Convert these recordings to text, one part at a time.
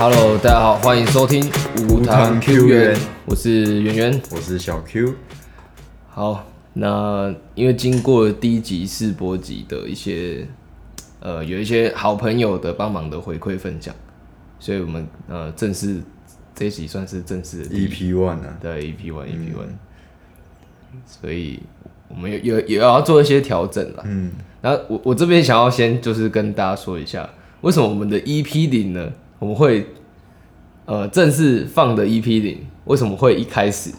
Hello，大家好，欢迎收听无糖 Q 源，我是圆圆。我是小 Q，好，那因为经过了第一集试播集的一些，呃，有一些好朋友的帮忙的回馈分享，所以我们呃正式这一集算是正式 EP One 啊，对 EP one EP one，、所以我们有有也要做一些调整了。嗯，然后我我这边想要先就是跟大家说一下，为什么我们的 EP 零呢，我们会呃正式放的 EP 零，为什么会一开始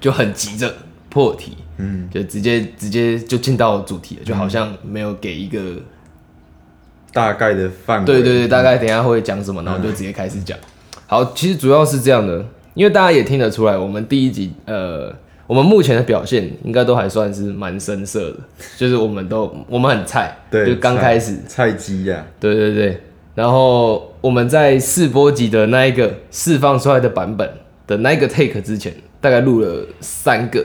就很急着破题，嗯，就直接直接就进到主题了，就好像没有给一个、大概的范围，对对对，大概等一下会讲什么，然后就直接开始讲。好，其实主要是这样的，因为大家也听得出来，我们第一集呃。我们目前的表现应该都还算是蛮生涩的，就是我们都我们很菜，对，就刚开始，菜鸡呀，对对对，然后我们在试播集的那一个释放出来的版本的那一个 take 之前，大概录了三个，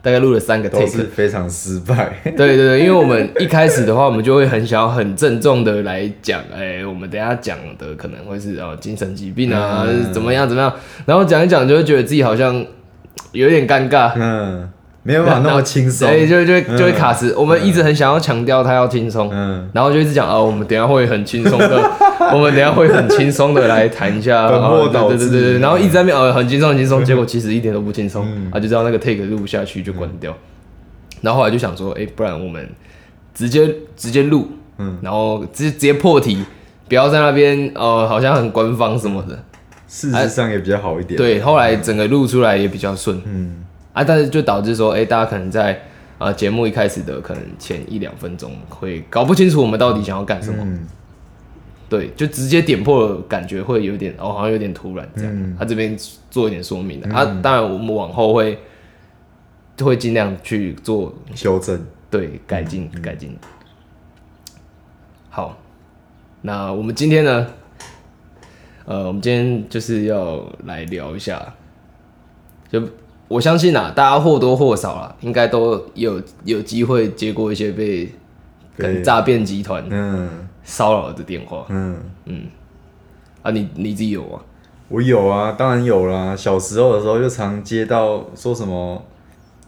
大概录了三个都 take。是非常失败，对对对，因为我们一开始的话，我们就会很想要很郑重的来讲，哎、我们等一下讲的可能会是哦精神疾病啊，嗯。怎么样怎么样，然后讲一讲就会觉得自己好像有点尴尬，嗯，没有办法那么轻松。所，以就就就会嗯。卡死。我们一直很想要强调他要轻松，嗯，然后就一直讲啊，我们等下会很轻松的，我们等下会很轻松的来谈一下，对对对对，然后一直在那边哦很轻松很轻松，结果其实一点都不轻松，嗯。啊就知道那个 take 录不下去就关掉，然后后来就想说，哎，不然我们直接直接录，嗯，然后直接直接破题，不要在那边呃好像很官方什么的，事实上也比较好一点，，对，后来整个录出来也比较顺，嗯，啊，但是就导致说，哎、大家可能在啊节目一开始的可能前一两分钟会搞不清楚我们到底想要干什么，嗯，对，就直接点破了，感觉会有点哦，好像有点突然这样。嗯他这边做一点说明的，啊，当然我们往后会就会尽量去做修正，对改进改进。好，那我们今天呢，呃，我们今天就是要来聊一下，就我相信啊，大家或多或少啦，应该都有有机会接过一些被可能诈骗集团嗯骚扰的电话嗯嗯，啊，你你自己有吗？我有啊，当然有啦，小时候的时候就常接到说什么。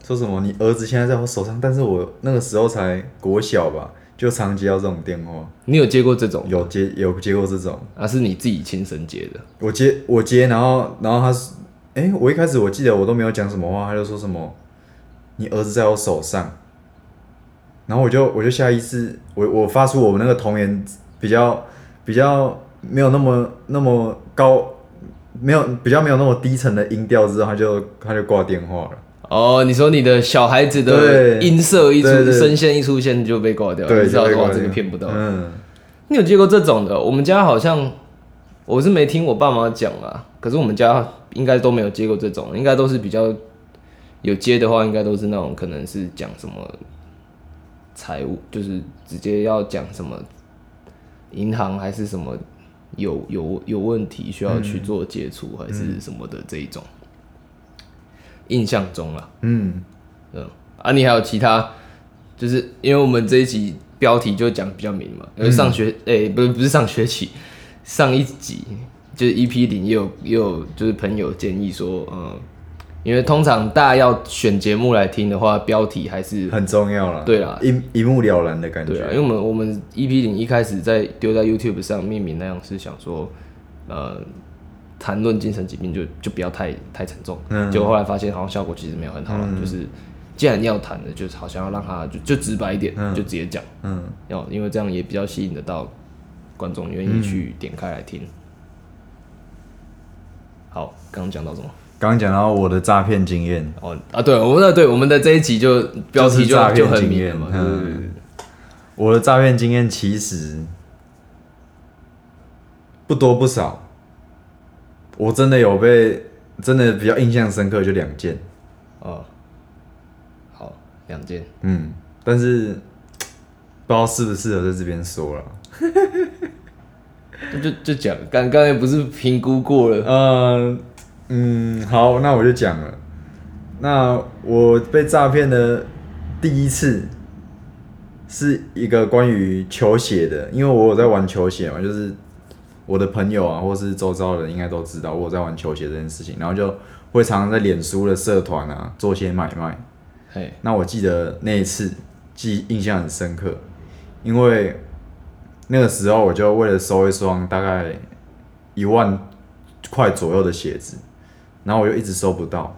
说什么？你儿子现在在我手上，但是我那个时候才国小吧，就常接到这种电话，你有接过这种？有接有接过这种，啊，是你自己亲身接的？我接我接，然后然后他是，哎、我一开始我记得我都没有讲什么话，他就说什么，你儿子在我手上，然后我就我就下意识，我我发出我们那个童言比较比较没有那么那么高，没有比较没有那么低沉的音调之后，他就他就挂电话了。哦，你说你的小孩子的音色一出声线一出现就被挂掉，对，你知道哇，就被挂电话这个骗不到。嗯，你有接过这种的？我们家好像我是没听我爸妈讲啊，可是我们家应该都没有接过这种，应该都是比较有接的话，应该都是那种可能是讲什么财务，就是直接要讲什么银行还是什么有有有问题需要去做接触、还是什么的这一种。印象中啊，嗯，嗯，啊，你还有其他，就是因为我们这一集标题就讲比较明嘛，因为上学，诶、不是不是上学期，上一集就是 EP 零也有也有就是朋友建议说，嗯，因为通常大家要选节目来听的话，标题还是很重要了。对啦。一一目了然的感觉。对啊，觉。因为我们我们 EP 零一开始在丢在 YouTube 上命名那样是想说，呃，谈论精神疾病就就不要太太沉重，嗯。结果后来发现好像效果其实没有很好啦，就是既然要谈的，就是好像要让他就就直白一点，就直接讲，嗯，要因为这样也比较吸引得到观众愿意去点开来听。好，刚刚讲到什么？刚刚讲到我的诈骗经验，哦啊，对，我们的对我们的这一集就标题就就很明显嘛，嗯我的诈骗经验其实不多不少，我真的有被真的比较印象深刻，就两件，哦，好，两件。嗯，但是不知道适不适合在这边说了。就就讲，刚刚才不是评估过了？嗯嗯，好，那我就讲了。那我被诈骗的第一次是一个关于球鞋的，因为我有在玩球鞋嘛，就是我的朋友啊，或是周遭的人应该都知道我有在玩球鞋这件事情，然后就会常常在脸书的社团啊做些买卖。嘿，那我记得那一次记印象很深刻，因为那个时候我就为了收一双大概一万块左右的鞋子，然后我就一直收不到，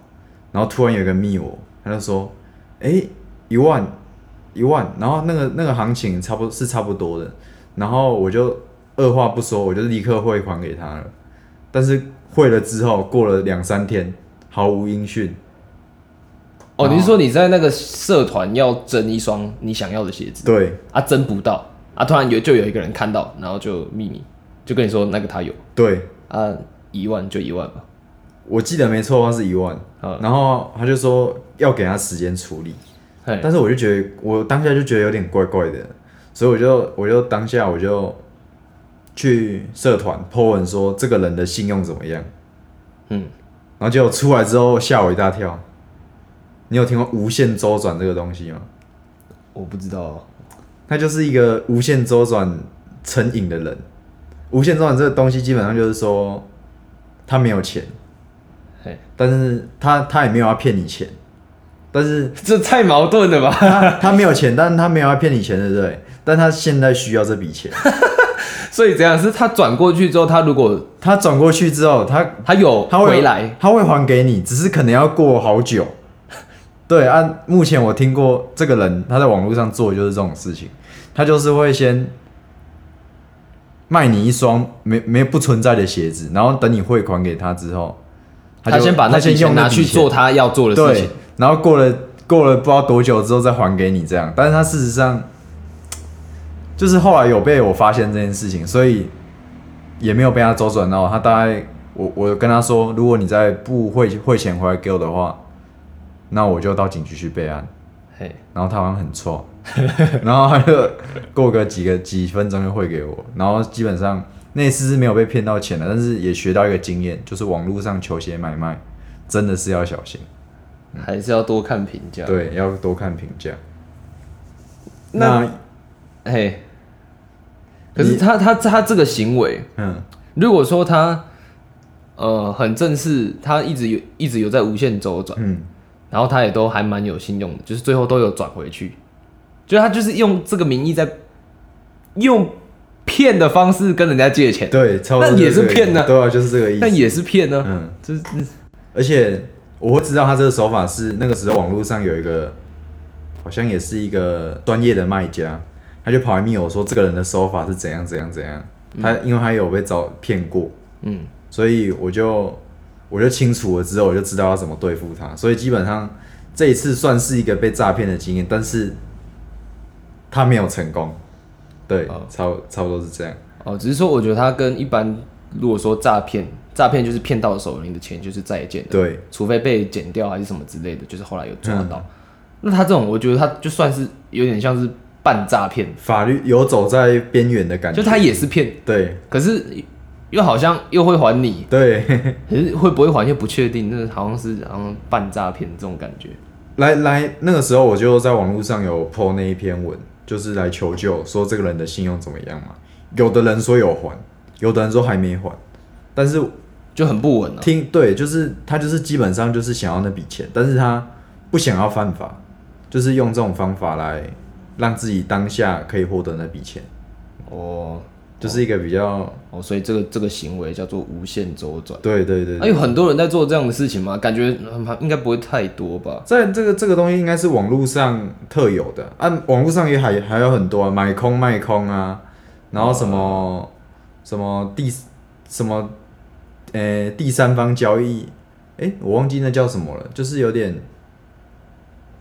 然后突然有一个密我，他就说：“哎、一万，一万。”然后那个那个行情差不多是差不多的，然后我就二话不说，我就立刻汇款给他了。但是汇了之后，过了两三天，毫无音讯。哦，你是说你在那个社团要争一双你想要的鞋子对啊，争不到啊，突然有就有一个人看到，然后就秘密就跟你说那个他有。对，啊，一万就一万吧。我记得没错的话是一万，嗯然后他就说要给他时间处理，嘿，但是我就觉得我当下就觉得有点怪怪的，所以我就我就当下我就去社团 po 文说这个人的信用怎么样，嗯，然后结果出来之后吓我一大跳。你有听过无限周转这个东西吗？我不知道。哦，他就是一个无限周转成瘾的人。无限周转这个东西基本上就是说他没有钱，嘿，但是他他也没有要骗你钱，但是这太矛盾了吧？他他没有钱，但是他没有要骗你钱，对不对？但他现在需要这笔钱，所以这样是他转过去之后，他如果他转过去之后，他他有他会回来，他会还给你，只是可能要过好久。对，按目前我听过这个人他在网络上做的就是这种事情，他就是会先卖你一双没没不存在的鞋子，然后等你汇款给他之后，就他先把那他先笔钱拿用那笔钱去做他要做的事对情。，然后过了过了不知道多久之后再还给你这样，但是他事实上就是后来有被我发现这件事情，所以也没有被他周转到。他大概我我跟他说，如果你再不汇汇钱回来给我的话，那我就到警局去备案。嘿，然后他好像很错，然后他就过个几个几分钟就汇给我，然后基本上那次是没有被骗到钱的，但是也学到一个经验，就是网络上球鞋买卖真的是要小心。还是要多看评价。，对，要多看评价。那那嘿，可是他他他这个行为，嗯，如果说他呃很正式，他一直有一直有在无限周转，嗯，然后他也都还蛮有信用的，就是最后都有转回去，就他就是用这个名义在用骗的方式跟人家借钱，对，差不多那也是骗呢对啊，就是这个意思。但也是骗呢、嗯，就是而且我会知道他这个手法是那个时候网络上有一个，好像也是一个专业的卖家，他就跑来密我说这个人的手法是怎样怎样怎样，他因为他有被找骗过，嗯，所以我就我就清楚了之后，我就知道要怎么对付他。所以基本上这一次算是一个被诈骗的经验，但是他没有成功。对，哦差差不多是这样。哦，只是说我觉得他跟一般如果说诈骗，诈骗就是骗到手，你的钱就是再也见的，对，除非被剪掉还是什么之类的，就是后来有抓到。那他这种，我觉得他就算是有点像是半诈骗，法律游走在边缘的感觉。就他也是骗，对可是又好像又会还你，对，可是会不会还又不确定，那好像是好像半诈骗这种感觉。来来，那个时候我就在网络上有 po 那一篇文，就是来求救，说这个人的信用怎么样嘛。有的人说有还，有的人说还没还，但是就很不稳啊。听对，就是他就是基本上就是想要那笔钱，但是他不想要犯法，就是用这种方法来让自己当下可以获得那笔钱，哦就是一个比较哦，所以这个这个行为叫做无限周转。对对对那、有很多人在做这样的事情吗？感觉嗯应该不会太多吧？在这个这个东西应该是网络上特有的，啊、网络上也还还有很多、啊、买空卖空啊，然后什么、什么第什么呃、第三方交易，诶、我忘记那叫什么了，就是有点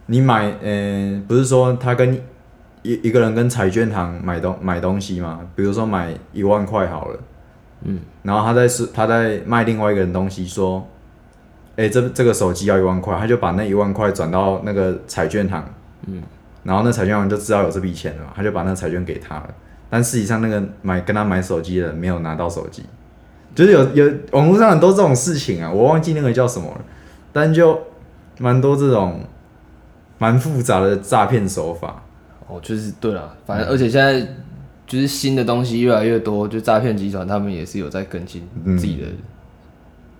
你买呃、不是说他跟一一个人跟彩券行买东买东西嘛，比如说买一万块好了，嗯，然后他在是他在卖另外一个人东西说。哎、这这个手机要一万块，他就把那一万块转到那个彩券行，嗯，然后那彩券行就知道有这笔钱了嘛，他就把那彩券给他了。但事实上，那个买跟他买手机的人没有拿到手机，就是有有网络上很多这种事情啊，我忘记那个叫什么了，但就蛮多这种蛮复杂的诈骗手法。哦，就是对了，反正而且现在就是新的东西越来越多，就诈骗集团他们也是有在更新嗯自己的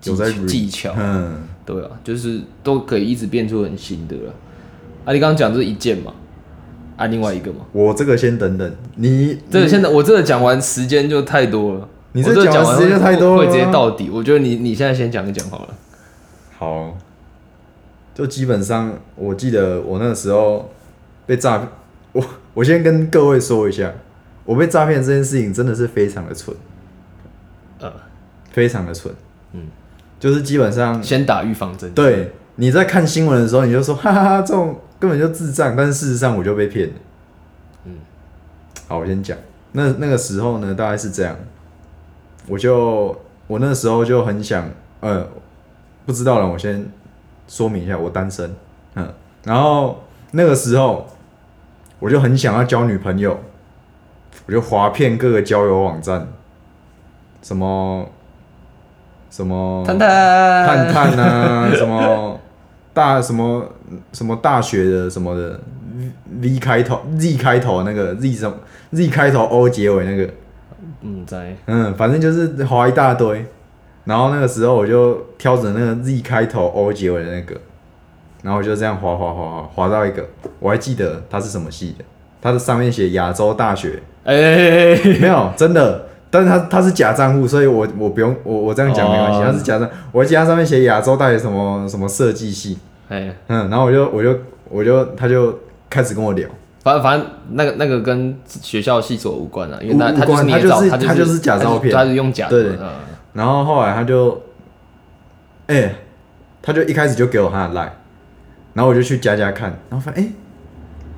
技、有在技巧，嗯，对啊，就是都可以一直变出很新的了。啊，你刚刚讲这一件嘛？啊，另外一个嘛？我这个先等等，你这个现在我这个讲完时间就太多了，你我这讲完时间就太多了会会直接到底。我觉得你你现在先讲一讲好了。好，就基本上，我记得我那个时候被诈骗，我我先跟各位说一下，我被诈骗这件事情真的是非常的蠢，呃，非常的蠢，嗯，就是基本上，先打预防针。对你在看新闻的时候，你就说哈哈哈，这种根本就智障，但是事实上我就被骗了，嗯，好，我先讲，那那个时候呢，大概是这样，我就我那时候就很想，呃，不知道了，我先说明一下，我单身，嗯，然后那个时候我就很想要交女朋友，我就划遍各个交友网站，什么什么探探。探探啊，什么大什么什么大学的什么的 V 开头 Z 开头那个 Z 什么 Z 开头 O 结尾那个，嗯，在。嗯，反正就是划一大堆。然后那个时候我就挑着那个 Z 开头 O 结尾的那个，然后我就这样滑滑滑滑滑到一个，我还记得它是什么系的，它的上面写亚洲大学，哎，没有真的，但是它它是假账户，所以我我不用我我这样讲没关系，哦它是假账，我还记得它上面写亚洲大学什么什么设计系，哎，嗯，然后我就我就我就他就开始跟我聊，反正反正那个那个跟学校系所无关啊，因为无无他他就是关捏造，他他就是他就是假照片。他是用假的，对。嗯。然后后来他就，哎、他就一开始就给我他的 line，然后我就去加加看，然后发现哎、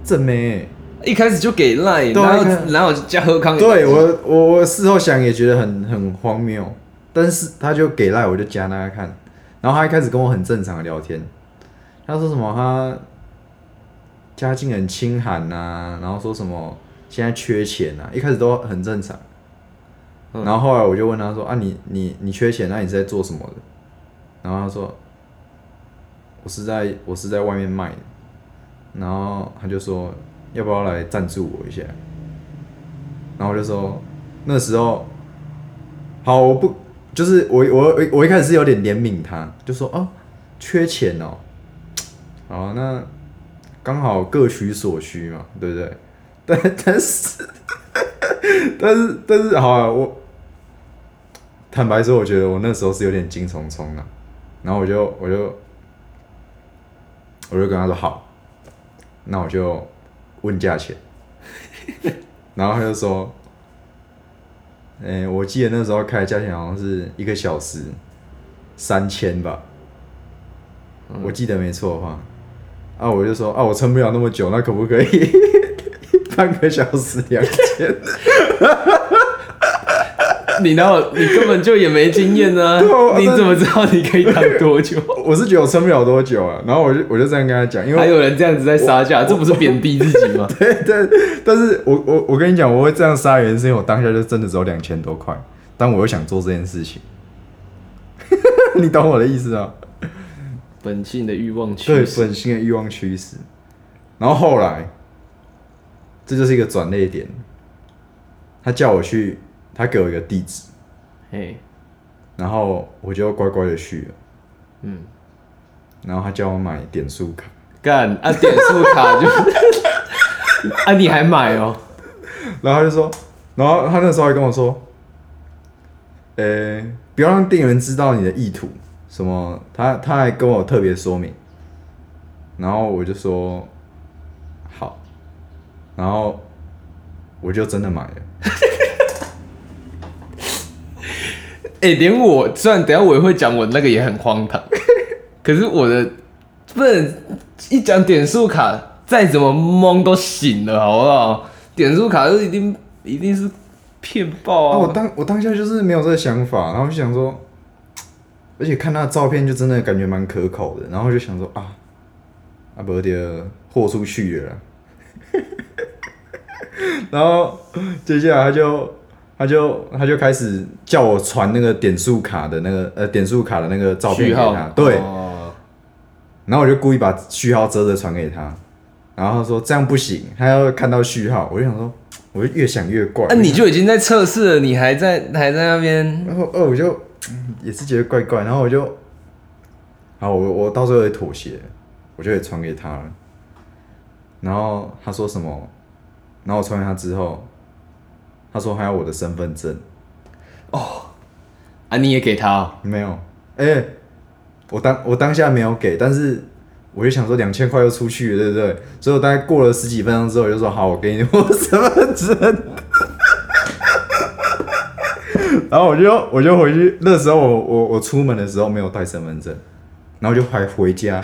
正妹、一开始就给赖，对啊然后一开始然后加喝康，对我我我事后想也觉得很很荒谬，但是他就给赖我就加那看，然后他一开始跟我很正常的聊天，他说什么他家境很清寒呐、然后说什么现在缺钱呐，一开始都很正常。嗯然后后来我就问他说：“啊你，你你缺钱，那你是在做什么的？”然后他说：“我是在我是在外面卖。”然后他就说：“要不要来赞助我一下？”然后我就说：“那时候好，我不就是我我我一开始是有点怜悯他，就说哦，缺钱哦，好那刚好各取所需嘛，对不对？但但是但是但是好啊，我坦白说，我觉得我那时候是有点惊虫冲啊，然后我就我就我就跟他说好，那我就问价钱，然后他就说，诶、我记得那时候开的价钱好像是一个小时三千吧，我记得没错的话，啊，我就说啊，我撑不了那么久，那可不可以 半个小时两千？你然后你根本就也没经验呢啊，你怎么知道你可以躺多久？我是觉得我撑不了多久啊，然后我就我就这样跟他讲，因为还有人这样子在杀价，这不是贬低自己吗？对对，但是我我我跟你讲，我会这样杀人，是因为我当下就真的只有两千多块，但我又想做这件事情，你懂我的意思啊？本性的欲望驱对，使，本性的欲望驱使。然后后来，这就是一个转捩点，他叫我去，他给我一个地址，嘿，然后我就乖乖的去了，嗯，然后他叫我买点数卡，干啊，点数卡就 啊，你还买哦？然后他就说，然后他那时候还跟我说，呃、不要让店员知道你的意图，什么，他他还跟我特别说明，然后我就说好，然后我就真的买了，哎、连我虽然等下我也会讲，我那个也很荒唐，可是我的不能一讲点数卡，再怎么懵都醒了，好不好？点数卡就一定一定是骗爆啊，啊！我当我当下就是没有这个想法，然后就想说，而且看他的照片就真的感觉蛮可口的，然后就想说啊，啊不的豁出去了，然后接下来他就他就他就开始叫我传那个点数卡的那个呃点数卡的那个照片给他，对，哦然后我就故意把序号遮着传给他，然后他说这样不行，他要看到序号，我就想说，我就越想越怪。那、你就已经在测试了，你还在还在那边，然后，呃，我就嗯也是觉得怪怪，然后我就，好，我我到最后也妥协，我就也传给他了。然后他说什么？然后我传给他之后，他说还要我的身份证，哦啊，你也给他、哦，没有。哎、我当我当下没有给，但是我就想说两千块又出去了，对不对？所以我大概过了十几分钟之后，我就说好，我给你我的身份证。然后我就我就回去，那时候我我我出门的时候没有带身份证，然后就还回家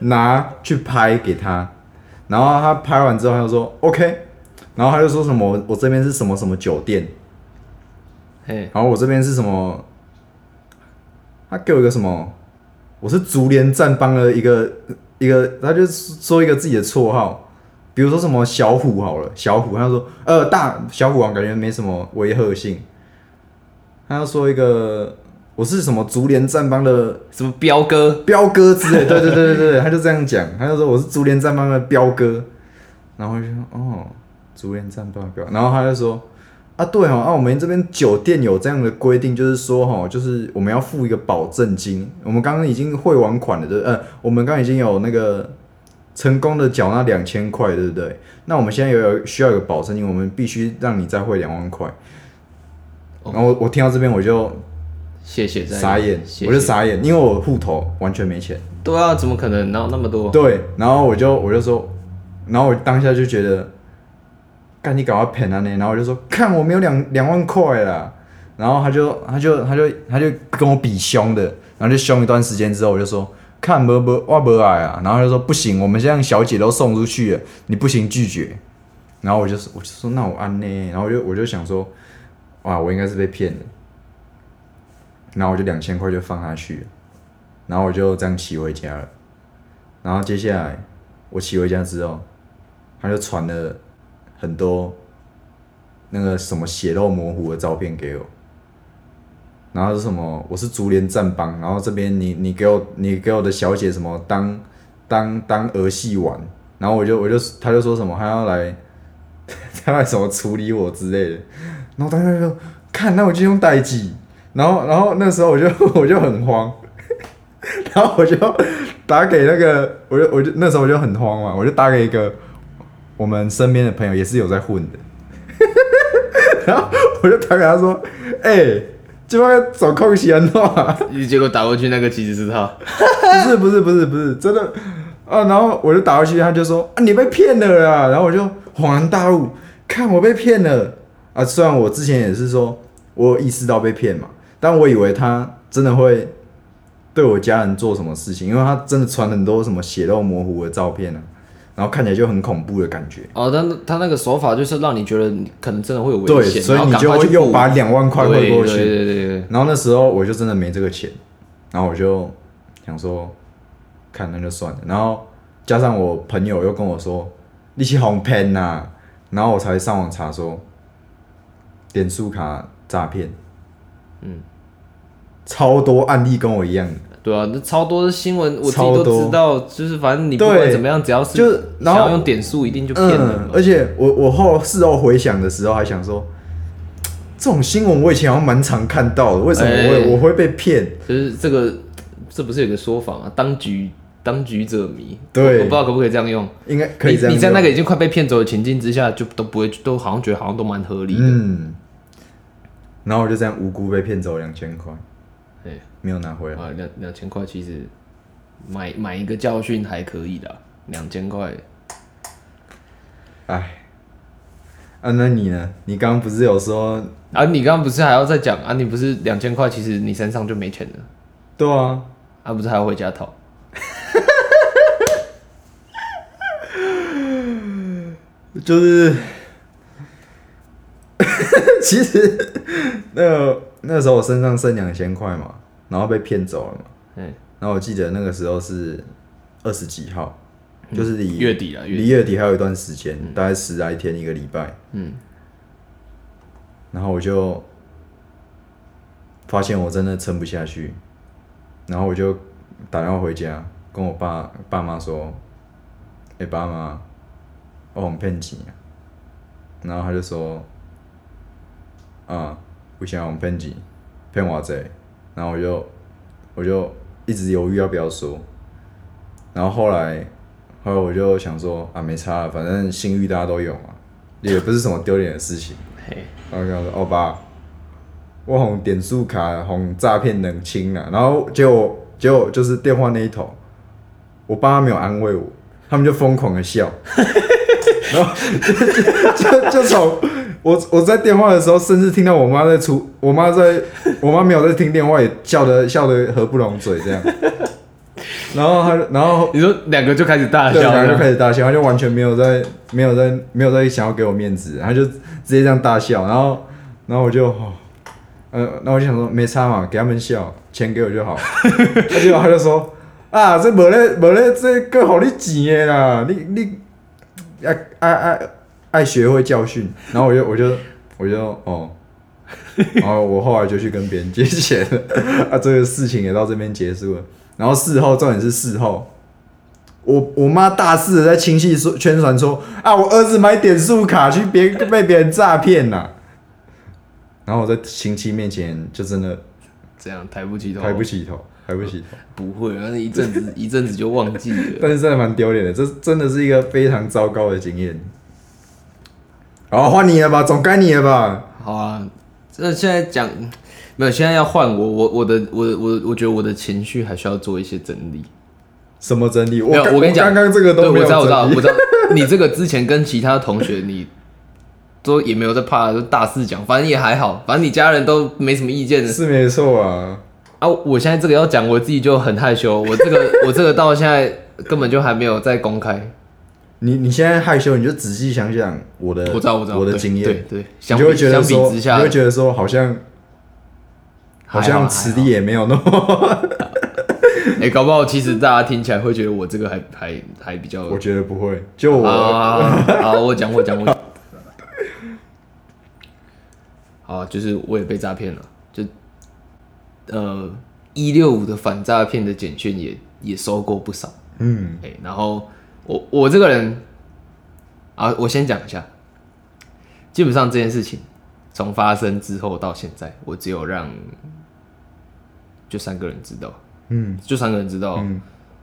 拿去拍给他，然后他拍完之后他就说 OK，然后他就说什么我我这边是什么什么酒店，嘿，然后我这边是什么？他给我一个什么？我是竹联战帮的一个一个，他就说一个自己的绰号，比如说什么小虎好了，小虎，他说呃大小虎王感觉没什么威吓性，他要说一个我是什么竹联战帮的什么彪哥，彪哥之类，对对对对对，他就这样讲，他就说我是竹联战帮的彪哥，然后我就说哦，竹联战帮的彪，然后他就说啊对哦，啊我们这边酒店有这样的规定，就是说哈，就是我们要付一个保证金，我们刚刚已经汇完款了，对不对，呃，我们刚刚已经有那个成功的缴纳两千块，对不对？那我们现在有有需要有保证金，我们必须让你再汇两万块。然后我我听到这边我就谢谢，再傻眼，我就傻眼，因为我户头完全没钱。对啊，怎么可能？然后那么多？对，然后我就我就说，然后我当下就觉得，干你赶快骗他呢，然后我就说，看我没有两两万块啦，然后他就他就他就他就跟我比凶的，然后就凶一段时间之后，我就说，看不不我不爱啊，然后他就说不行，我们现在小姐都送出去了，你不行拒绝，然后我就说我就说那我安呢，然后我就我就想说，哇，我应该是被骗了，然后我就两千块就放下去了，然后我就这样骑回家了。然后接下来我骑回家之后，他就传了很多那个什么血肉模糊的照片给我，然后是什么我是竹联战帮，然后这边你你给我你给我的小姐什么当当当儿戏玩，然后我就我就他就说什么他要来 他要来什么处理我之类的，然后当时就看那我就用代记，然后然后那时候我就 我就很慌。然后我就打给那个，我就我就那时候我就很慌嘛，我就打给一个我们身边的朋友，也是有在混的，然后我就打给他说：“哎、这边找空隙安诺啊？结果打过去那个其实是他，不是不是不是不是真的啊！”然后我就打过去，他就说：“啊，你被骗了啦！”然后我就恍然大悟，看我被骗了啊！虽然我之前也是说我有意识到被骗嘛，但我以为他真的会对我家人做什么事情，因为他真的传很多什么血肉模糊的照片啊，然后看起来就很恐怖的感觉。哦，但他那个手法就是让你觉得你可能真的会有危对，险，所以你就又把两万块汇过去。对对对对对，然后那时候我就真的没这个钱，然后我就想说，看那就算了。然后加上我朋友又跟我说，你去红骗呐，然后我才上网查说，点数卡诈骗，嗯，超多案例跟我一样的，对啊，那超多的新闻我自己都知道，就是反正你不管怎么样，只要是就是然后想要用点数，一定就骗人嗯，。而且我我后事后回想的时候还想说，这种新闻我以前好像蛮常看到的，为什么我会、哎我会被骗？就是这个，这不是有个说法吗？当局当局者迷，对我我不知道可不可以这样用。应该可以你你在那用个已经快被骗走的情境之下，就都不会，都好像觉得好像都蛮合理的。嗯，然后我就这样无辜被骗走两千块，对没有拿回来。啊，两两千块其实买买一个教训还可以的，两千块。哎，啊，那你呢？你刚刚不是有说？啊，你刚刚不是还要再讲啊？你不是两千块，其实你身上就没钱了，对啊，啊，不是还要回家讨？就是，其实那个那时候我身上剩两千块嘛，然后被骗走了嘛。嗯，然后我记得那个时候是二十几号，就是离月底了，月离底。月底还有一段时间，大概十来天一个礼拜。嗯，然后我就发现我真的撑不下去，然后我就打电话回家，跟我爸爸妈说：“哎、爸妈，我很骗钱啊。”然后他就说，啊、我想用骗钱，骗我这，然后我就我就一直犹豫要不要说，然后后来后来我就想说啊，没差了，反正信誉大家都有嘛，也不是什么丢脸的事情。嘿，然后跟他说：“哦爸，我红点数卡红诈骗冷清了。”然后结果结果就是电话那一头，我爸没有安慰我，他们就疯狂的笑，然后 就就就从我我在电话的时候，甚至听到我妈在出，我妈在我妈没有在听电话，也笑得笑得合不拢嘴这样。然后他然后你说两个就开始大，笑，两个就开始大笑，他就完全没有在没有在没有在想要给我面子，他就直接这样大笑，然后然后我就，哦呃，然后我就想说没差嘛，给他们笑，钱给我就好。他结果他就说啊，这无咧无咧，这个好你钱的啦，你你爱爱爱爱学会教训。然后我就我就我就哦。然后我后来就去跟别人借钱了，啊，这个事情也到这边结束了。然后事后，重点是事后，我我妈大肆的在亲戚说宣传说啊，我儿子买点数卡去别被别人诈骗了。然后我在亲戚面前就真的这样抬不起头，抬不起头，抬不起头，不会，那一阵子一阵子就忘记了。但是真的蛮丢脸的，这真的是一个非常糟糕的经验。好，换你了吧，总该你了吧？好啊，这现在讲没有，现在要换我，我我的我我我觉得我的情绪还需要做一些整理。什么整理？没有，刚我跟你讲，刚刚这个都没有我知道，我知道，我知道。你这个之前跟其他同学，你都也没有在怕，就大肆讲，反正也还好，反正你家人都没什么意见的是没错啊。啊。我现在这个要讲，我自己就很害羞，我这个我这个到现在根本就还没有在公开。你你现在害羞，你就仔细想想我的，我知道，我知道我的经验，对对，你就会觉得说，比之下你，会觉得说好像好好像实力也没有那么，哎、搞不好其实大家听起来会觉得我这个还还还比较我觉得不会。就我，啊，好，我讲我讲我讲。好，就是我也被诈骗了，就呃一六五的反诈骗的简讯也也收过不少，嗯哎、然后我我这个人啊，我先讲一下，基本上这件事情从发生之后到现在，我只有让就三个人知道，嗯。就三个人知道，嗯。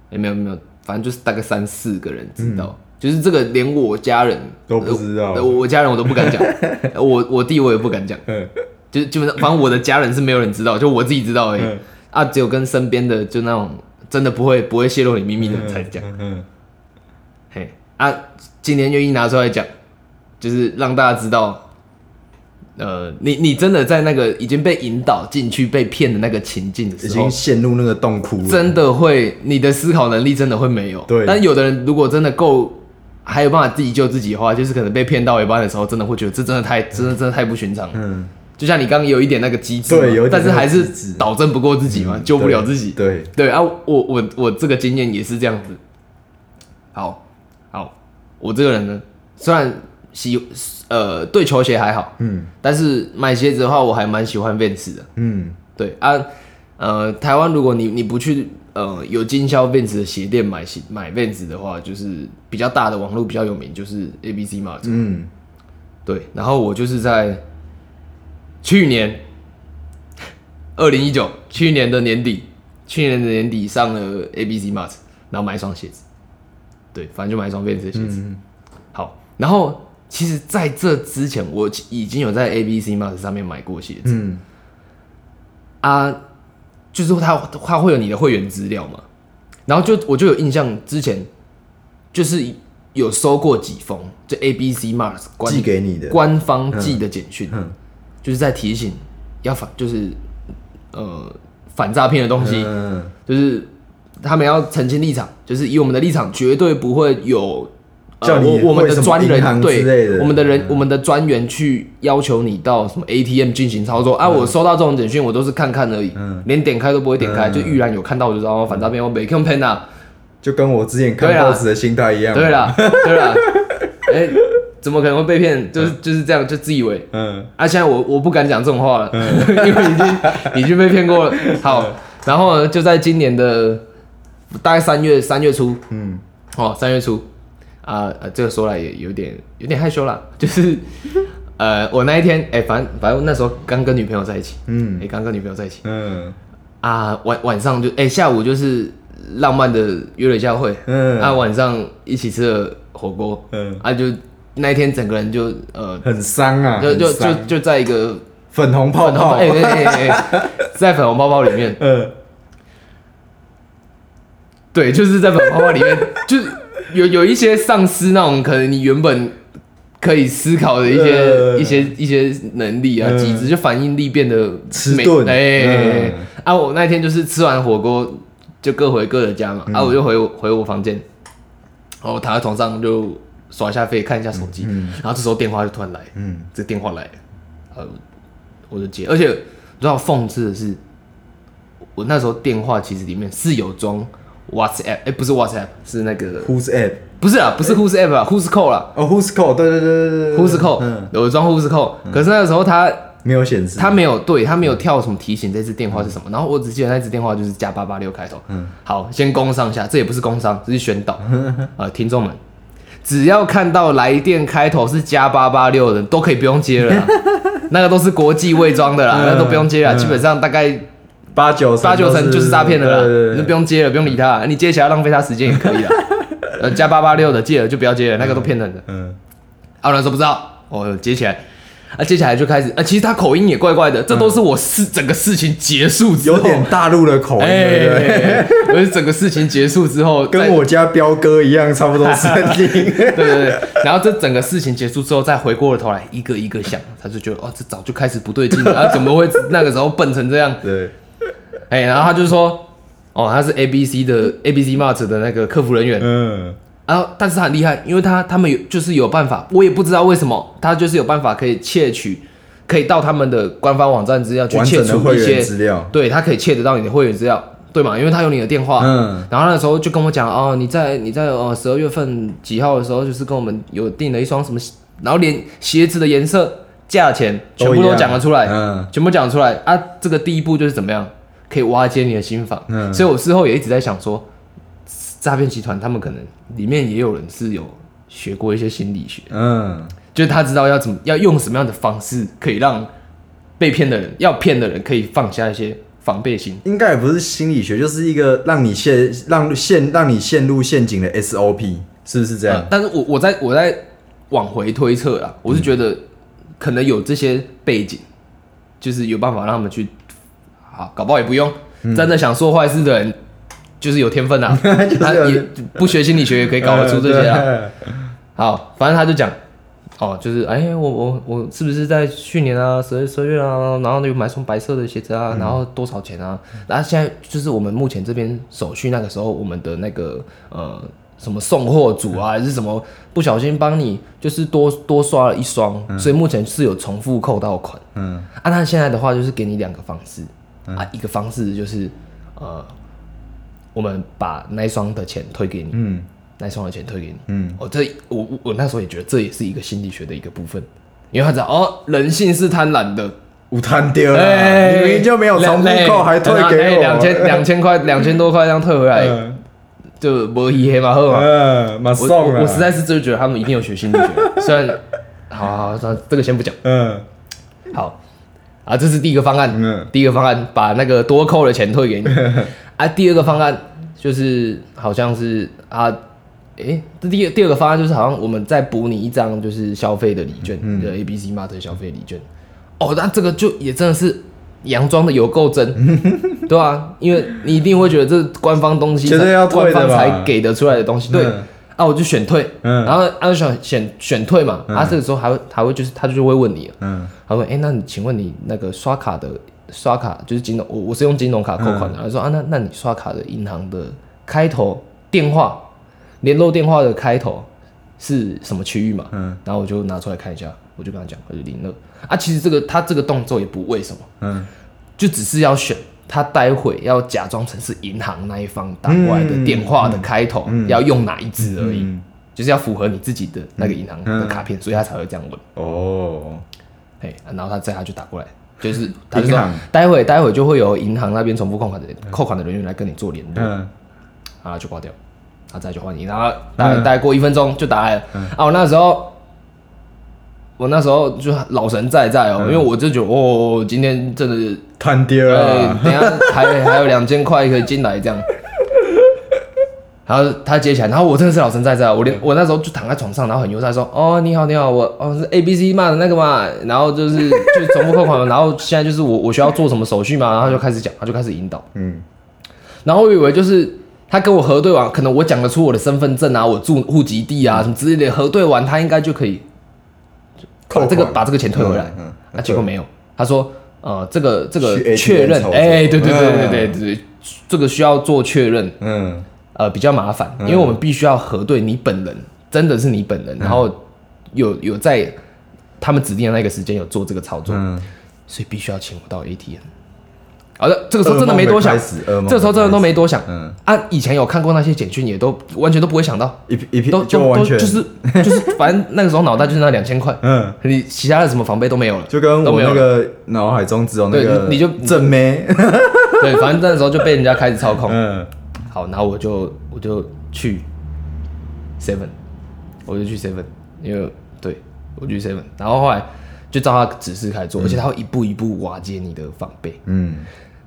也、没有没有，反正就是大概三四个人知道，就是这个连我家人都不知道。呃我我家人我都不敢讲，呃 我我弟我也不敢讲，嗯。就是基本上反正我的家人是没有人知道，就我自己知道而已，嗯。啊，只有跟身边的就那种真的不会不会泄露你秘密的人才讲，啊，今天愿意拿出来讲，就是让大家知道。呃，你你真的在那个已经被引导进去被骗的那个情境的已时候经，陷入那个洞窟了，真的会，你的思考能力真的会没有。对但有的人如果真的够，还有办法自己救自己的话，就是可能被骗到一半的时候，真的会觉得这真的太，真的真的太不寻常了。嗯，就像你刚刚有一点那个机智嘛，对有一点但是还是那个机智导正不过自己嘛，救不了自己。对，对啊，我我我这个经验也是这样子。好，好，我这个人呢，虽然喜呃对球鞋还好，嗯但是买鞋子的话，我还蛮喜欢 Vans 的。嗯对啊，呃，台湾如果你你不去呃有经销 Vans 的鞋店买鞋买 Vans 的话，就是比较大的网络比较有名，就是 A B C Mart。嗯，对，然后我就是在去年 二零一九去年的年底，去年的年底上了 A B C Mart，然后买一双鞋子。对，反正就买一双 Vans 的鞋子。嗯好，然后其实在这之前，我已经有在 A B C Mart 上面买过鞋子。嗯。啊，就是他他会有你的会员资料嘛，然后就我就有印象，之前就是有收过几封，就 A B C Mart 官寄给你的，官方寄的简讯，嗯。就是在提醒要反，就是呃反诈骗的东西，嗯。就是他们要澄清立场，就是以我们的立场，绝对不会有。呃叫你我我们的专人对我们的人嗯。我们的专员去要求你到什么 ATM 进行操作。啊！我收到这种简讯，我都是看看而已，嗯。连点开都不会点开，嗯。就预然有看到我就知道哦反诈骗，我没看 pen 啊，就跟我之前看对啊报纸的心态一样，对，啦对啦，哎，怎么可能会被骗？就是就是这样，就自以为。嗯。啊！现在我我不敢讲这种话了，因为已经已经被骗过了。好，然后呢，就在今年的大概三月三月初，嗯。哦，三月初，啊呃，这个说来也有点有点害羞啦，就是呃，我那一天哎、反正反正那时候刚跟女朋友在一起，嗯。哎、刚跟女朋友在一起。嗯。啊，晚晚上就哎、下午就是浪漫的约了一下会，嗯。啊晚上一起吃了火锅，嗯，啊就那一天整个人就呃很伤啊，就就就就在一个粉红泡泡，哎哎哎哎，在粉红包包里面，嗯对，就是在粉红包包里面，就是有有一些丧失那种可能你原本可以思考的一些、呃一些一些能力啊，嗯机制就反应力变得没迟钝哎、啊，我那天就是吃完火锅就各回各的家嘛，啊，我就回我回我房间，然后我躺在床上就耍一下飞，看一下手机，然后这时候电话就突然来，嗯这电话来了，呃，我就接，而且你知道讽刺的是，我那时候电话其实里面是有装 WhatsApp，哎、不是 WhatsApp，是那个，Who's app？不是啊，不是 Who's App 啊，Who's Call 啦哦，Who's call？对对对对对，Who's Call，嗯，有装 Who's Call，可是那个时候他没有显示，他没有对他没有跳什么提醒这支电话是什么，然后我只记得那支电话就是加八八六开头。嗯好，先工商一下，这也不是工商，这是宣导。呃，听众们，只要看到来电开头是加八八六的人，都可以不用接了。那个都是国际伪装的啦，嗯那都不用接了，嗯基本上大概八九八九成就是诈骗的啦，你就不用接了，不用理他，你接起来浪费他时间也可以啦。呃，加八八六的借了就不要接了，那个都骗人的。嗯啊，我那时候不知道，我接起来，啊，接起来就开始，啊，其实他口音也怪怪的，这都是我事整个事情结束之后，有点大陆的口音，对不对？哎，我是整个事情结束之后，跟我家彪哥一样，差不多声音。对对对，然后这整个事情结束之后，再回过了头来一个一个想，他就觉得哦，这早就开始不对劲了，啊，怎么会那个时候笨成这样？对，哎，然后他就说，哦，他是 A B C 的 A B C Mart 的那个客服人员，嗯然后但是他很厉害，因为他他们有就是有办法，我也不知道为什么，他就是有办法可以窃取，可以到他们的官方网站资料去窃取一些，资料。对他可以窃得到你的会员资料，对嘛？因为他有你的电话，嗯然后那时候就跟我讲哦，你在你在哦十二月份几号的时候，就是跟我们有订了一双什么，然后连鞋子的颜色、价钱全部都讲了出来，嗯全部讲出来啊。这个第一步就是怎么样可以挖掘你的心房，嗯。所以我事后也一直在想说，诈骗集团他们可能里面也有人是有学过一些心理学，嗯，就是他知道要怎么要用什么样的方式可以让被骗的人要骗的人可以放下一些防备心。应该也不是心理学，就是一个让你陷让陷让你陷入陷阱的 SOP，是不是这样？呃？但是我我在我在往回推测啦，我是觉得可能有这些背景，就是有办法让他们去，好，搞不好也不用、真的想做坏事的人，就是有天分啊，嗯 就是他也不学心理学也可以搞得出这些啊。啊。好，反正他就讲，哦，就是哎，我我我是不是在去年啊，十二十二月啊，然后又买双白色的鞋子啊，然后多少钱啊？然后现在就是我们目前这边手续，那个时候我们的那个呃什么送货组啊，还是什么不小心帮你就是多多刷了一双，所以目前是有重复扣到款。嗯啊，那现在的话就是给你两个方式、啊，一个方式就是呃，我们把那一双的钱退给你，嗯那一双的钱退给你。嗯，哦，这我我我那时候也觉得这也是一个心理学的一个部分，因为他知道哦，人性是贪婪的，无贪丢了，明明就没有重复扣，还退给我两千两千块两千多块这样退回来，嗯就没黑黑嘛，喝嘛。嗯，马我送。我我实在是就觉得他们一定有学心理学，虽然好好这个先不讲。嗯好啊，这是第一个方案。嗯第一个方案把那个多扣的钱退给你。啊，第二个方案就是好像是啊，诶、这第二第二个方案就是好像我们再补你一张就是消费的礼券，嗯的 A B C Mart 的消费礼券。哦，那这个就也真的是佯装的有够真，对啊，因为你一定会觉得这是官方东西官方才给得出来的东西，对。嗯啊，我就选退，嗯然后按选选选退嘛，啊，这个时候还会还会就是他就会问你，嗯他问：“哎、那你请问你那个刷卡的刷卡就是金融，我我是用金融卡扣款的。他说：“啊，那那你刷卡的银行的开头电话联络电话的开头是什么区域嘛？”嗯然后我就拿出来看一下，我就跟他讲，我就零二啊。其实这个他这个动作也不为什么，嗯就只是要选他待会要假装成是银行那一方打过来的电话的开头、要用哪一支而已，嗯就是要符合你自己的那个银行的卡片，所以他才会这样问。哦，然后他再他就打过来，就是他就说待会待会就会有银行那边重复扣款的扣款的人员来跟你做联络，嗯。啊就挂掉，啊再就换你，然后大概、大概过一分钟就打来了，啊我那时候。我那时候就老神在在哦、因为我就觉得哦，今天真的是探爹哎，啊！等一下还还有两千块可以进来这样。然后他接起来，然后我真的是老神在在，我连我那时候就躺在床上，然后很悠哉说：“哦，你好，你好，我哦是 A B C 嘛的那个嘛。”然后就是 就是重复扣款，然后现在就是我我需要做什么手续嘛，然后就开始讲，他就开始引导。嗯，然后我以为就是他跟我核对完，可能我讲得出我的身份证啊，我住户籍地啊什么之类的，核对完他应该就可以把这个把这个钱退回来。嗯那啊，结果没有，他说呃这个这个确认，哎，对对对对对嗯。对对，这个需要做确认，嗯。呃比较麻烦，因为我们必须要核对你本人真的是你本嗯。人，然后有有在他们指定的那个时间有做这个操作，嗯，所以必须要请我到 ATM。好的，这个时候真的没多想。这个时候真的都没多想。嗯。啊，以前有看过那些简讯，也都完全都不会想到，一一都批就完全。都就是就是，反正那个时候脑袋就是那两千块，嗯，你其他的什么防备都没有了，就跟。我那个脑海中只有那个你就正妹，对，反正那时候就被人家开始操控。嗯。好，然后我就我就去 seven，我就去 seven，因为对我去 seven，然后后来就照他指示开始做，而且他会一步一步瓦解你的防备，嗯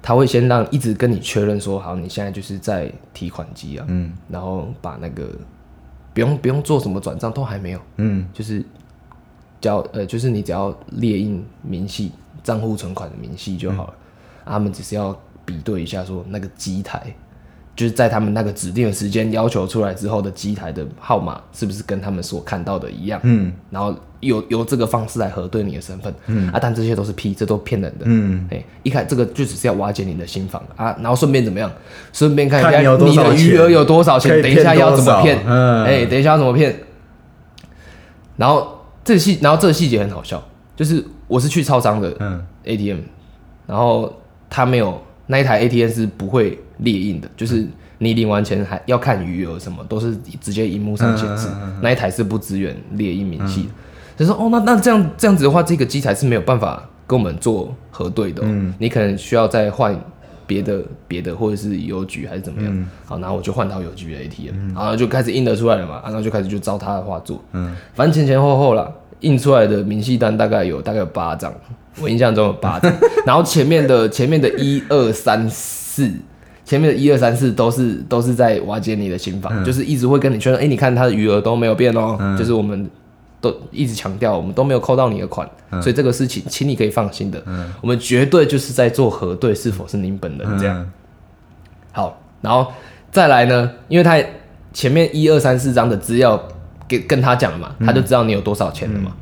他会先让一直跟你确认说，好，你现在就是在提款机啊，嗯。然后把那个不用不用做什么转账都还没有，嗯。就是叫呃，就是你只要列印明细账户存款的明细就好了，啊他们只是要比对一下说那个机台，就是在他们那个指定的时间要求出来之后的机台的号码是不是跟他们所看到的一样，嗯。然后由由这个方式来核对你的身份，嗯。啊，但这些都是 P，，这都骗人的，嗯，哎、一开这个就只是要瓦解你的心房啊，然后顺便怎么样？顺便看一下你的余额有多少钱，等一下要怎么骗？嗯。哎、等一下要怎么骗？然后这细，然后这个细节很好笑，就是我是去超商的嗯。ATM，然后他没有那一台 ATM 是不会列印的，就是你领完钱还要看余额什么，都是直接荧幕上显示，那一台是不支援列印明细的。就说哦，那那这样这样子的话，这个机台是没有办法跟我们做核对的、哦，嗯。你可能需要再换别的别的，或者是邮局还是怎么样。嗯。好，然后我就换到邮局的 ATM，、然后就开始印得出来了嘛，然后就开始就照他的话做，嗯。反正前前后后啦，印出来的明细单大概有大概有八张，我印象中有八张，然后前面的前面的一二三四。前面的一二三四都是都是在瓦解你的心房，就是一直会跟你确认，哎、你看他的余额都没有变哦、就是我们都一直强调，我们都没有扣到你的款，所以这个事情，请你可以放心的，我们绝对就是在做核对是否是您本人这样。嗯。好，然后再来呢，因为他前面一二三四张的资料给跟他讲了嘛，他就知道你有多少钱了嘛。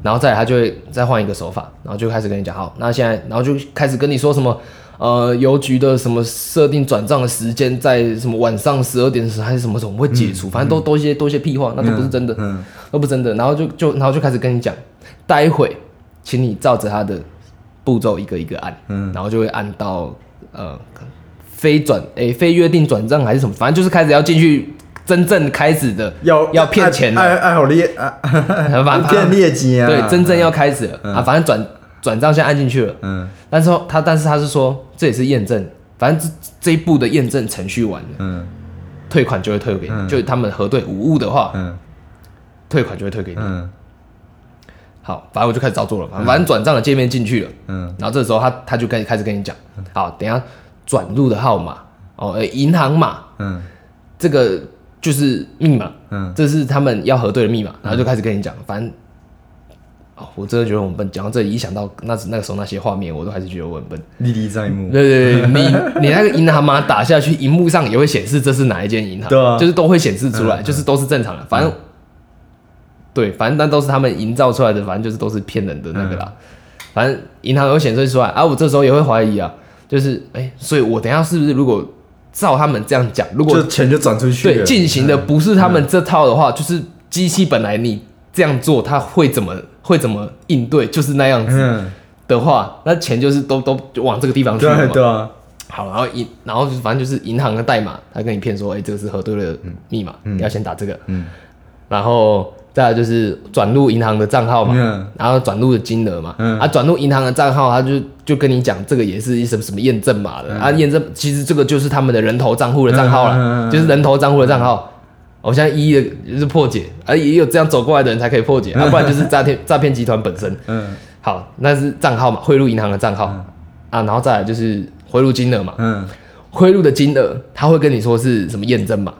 然后再来，他就会再换一个手法，然后就开始跟你讲，好，那现在，然后就开始跟你说什么，呃，邮局的什么设定转账的时间在什么晚上十二点时还是什么时候我们会解除，反正都都一些都一些屁话，那都不是真的，嗯。都不是真的。然后就就然后就开始跟你讲，待会请你照着他的步骤一个一个按，嗯。然后就会按到呃非转诶、非约定转账还是什么，反正就是开始要进去真正开始的要要骗钱了。爱爱好劣啊，反正骗劣迹啊，对，真正要开始了、啊，反正转转账先按进去了，嗯。但是他但是他是说这也是验证，反正这这一步的验证程序完了，嗯。退款就会退给你，嗯。就是他们核对无误的话，嗯。退款就会退给你。嗯。好，反正我就开始照做了，反正转账的界面进去了，嗯。然后这时候他他就开始开始跟你讲，好，等一下转入的号码哦，呃，银行码嗯。这个就是密码，嗯。这是他们要核对的密码，然后就开始跟你讲，反正。哦，我真的觉得我很笨。讲到这里，一想到那那个时候那些画面，我都还是觉得我很笨。历历在目，对 对对，你你那个银行码打下去，荧幕上也会显示这是哪一间银行，对啊就是都会显示出来，嗯就是都是正常的。反正、对，反正那都是他们营造出来的，反正就是都是骗人的那个啦。反正银行有显示出来啊，我这时候也会怀疑啊，就是哎、所以我等一下是不是如果照他们这样讲，如果就钱就转出去，对进行的不是他们这套的话，就是机器本来你这样做，它会怎么会怎么应对，就是那样子嗯，的话，那钱就是都都就往这个地方去了嘛。对对啊，好，然后银，然后就是反正就是银行的代码，他跟你骗说，哎、这个是核对的密码，你要先打这个，嗯。然后再来就是转入银行的账号嘛，嗯。然后转入的金额嘛，嗯。啊，转入银行的账号，他就就跟你讲，这个也是一什么什么验证码的、啊，验证其实这个就是他们的人头账户的账号了，就是人头账户的账号，我现在一一的就是破解，而也有这样走过来的人才可以破解，啊，不然就是诈骗诈骗集团本身。嗯。好，那是账号嘛，汇入银行的账号、啊，然后再来就是汇入金额嘛，嗯。汇入的金额他会跟你说是什么验证码，